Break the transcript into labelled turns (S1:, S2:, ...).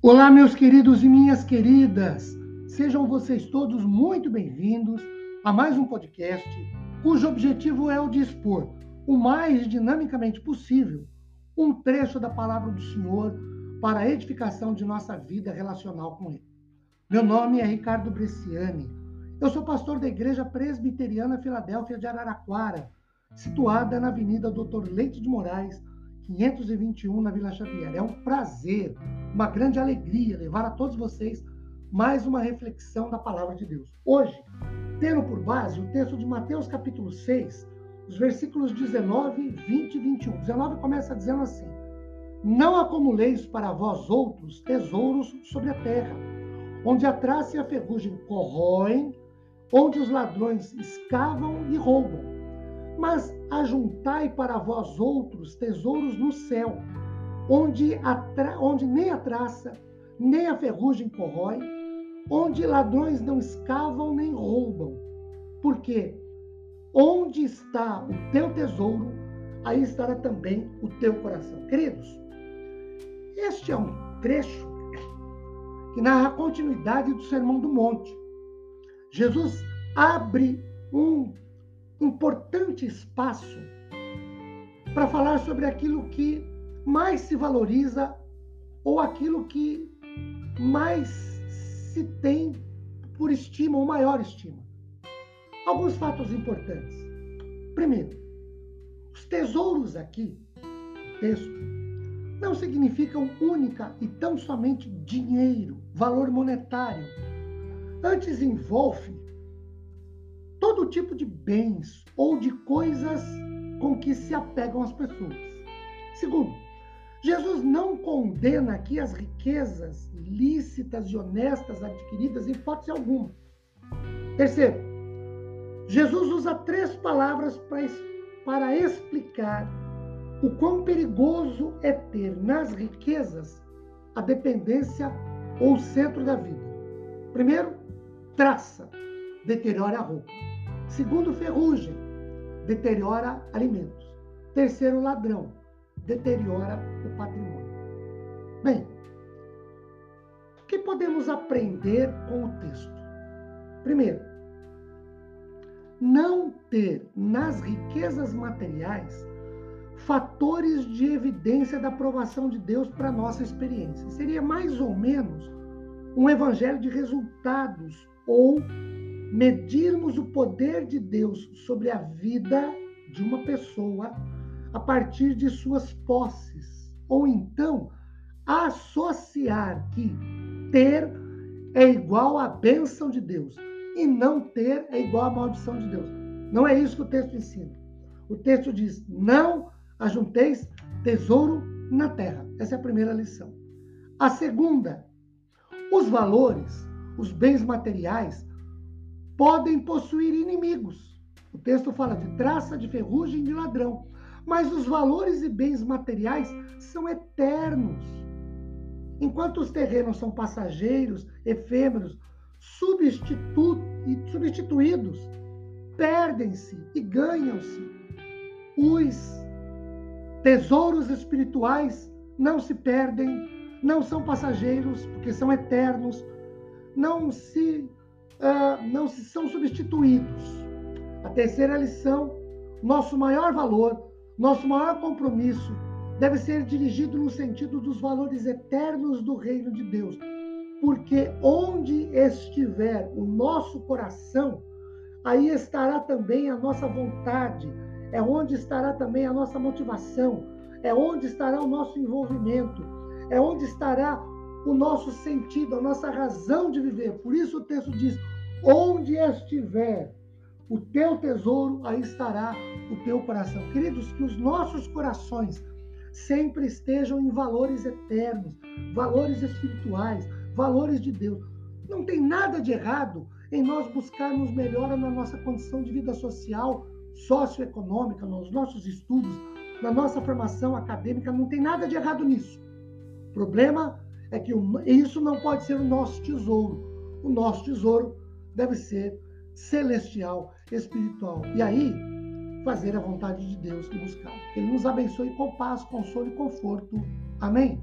S1: Olá, meus queridos e minhas queridas. Sejam vocês todos muito bem-vindos a mais um podcast cujo objetivo é o de expor o mais dinamicamente possível um trecho da palavra do Senhor para a edificação de nossa vida relacional com Ele. Meu nome é Ricardo Bresciani. Eu sou pastor da Igreja Presbiteriana Filadélfia de Araraquara, situada na Avenida Doutor Leite de Moraes, 521, na Vila Xavier. É um prazer, uma grande alegria levar a todos vocês mais uma reflexão da palavra de Deus. Hoje, tendo por base o texto de Mateus capítulo 6, os versículos 19, 20 e 21. 19 começa dizendo assim: Não acumuleis para vós outros tesouros sobre a terra, onde a traça e a ferrugem corroem, onde os ladrões escavam e roubam mas ajuntai para vós outros tesouros no céu, onde, a onde nem a traça, nem a ferrugem corrói, onde ladrões não escavam nem roubam. Porque onde está o teu tesouro, aí estará também o teu coração. Queridos, este é um trecho que narra a continuidade do Sermão do Monte. Jesus abre um importante espaço para falar sobre aquilo que mais se valoriza ou aquilo que mais se tem por estima ou maior estima. Alguns fatos importantes. Primeiro, os tesouros aqui, texto, não significam única e tão somente dinheiro, valor monetário. Antes envolve todo tipo de bens ou de coisas com que se apegam as pessoas. Segundo, Jesus não condena aqui as riquezas lícitas e honestas adquiridas em hipótese alguma. Terceiro, Jesus usa três palavras para explicar o quão perigoso é ter nas riquezas a dependência ou o centro da vida. Primeiro, traça, deteriora a roupa. Segundo, ferrugem, deteriora alimentos. Terceiro, ladrão, deteriora o patrimônio. Bem, o que podemos aprender com o texto? Primeiro, não ter nas riquezas materiais fatores de evidência da aprovação de Deus para nossa experiência. Seria mais ou menos um evangelho de resultados ou medirmos o poder de Deus sobre a vida de uma pessoa a partir de suas posses, ou então associar que ter é igual à bênção de Deus e não ter é igual à maldição de Deus. Não é isso que o texto ensina. O texto diz: não ajunteis tesouro na terra. Essa é a primeira lição. A segunda, os valores, os bens materiais, podem possuir inimigos. O texto fala de traça, de ferrugem, de ladrão. Mas os valores e bens materiais são eternos. Enquanto os terrenos são passageiros, efêmeros, substitu substituídos, perdem-se e ganham-se. Os tesouros espirituais não se perdem, não são passageiros, porque são eternos, não se uh, não se são substituídos. A terceira lição: nosso maior valor, nosso maior compromisso deve ser dirigido no sentido dos valores eternos do reino de Deus. Porque onde estiver o nosso coração, aí estará também a nossa vontade, é onde estará também a nossa motivação, é onde estará o nosso envolvimento, é onde estará o nosso sentido, a nossa razão de viver. Por isso o texto diz: onde estiver o teu tesouro, aí estará o teu coração. Queridos, que os nossos corações sempre estejam em valores eternos, valores espirituais, valores de Deus. Não tem nada de errado em nós buscarmos melhora na nossa condição de vida social, socioeconômica, nos nossos estudos, na nossa formação acadêmica, não tem nada de errado nisso. O problema é que isso não pode ser o nosso tesouro. O nosso tesouro deve ser celestial, espiritual. E aí, fazer a vontade de Deus e buscar. Ele nos abençoe com paz, consolo e conforto. Amém?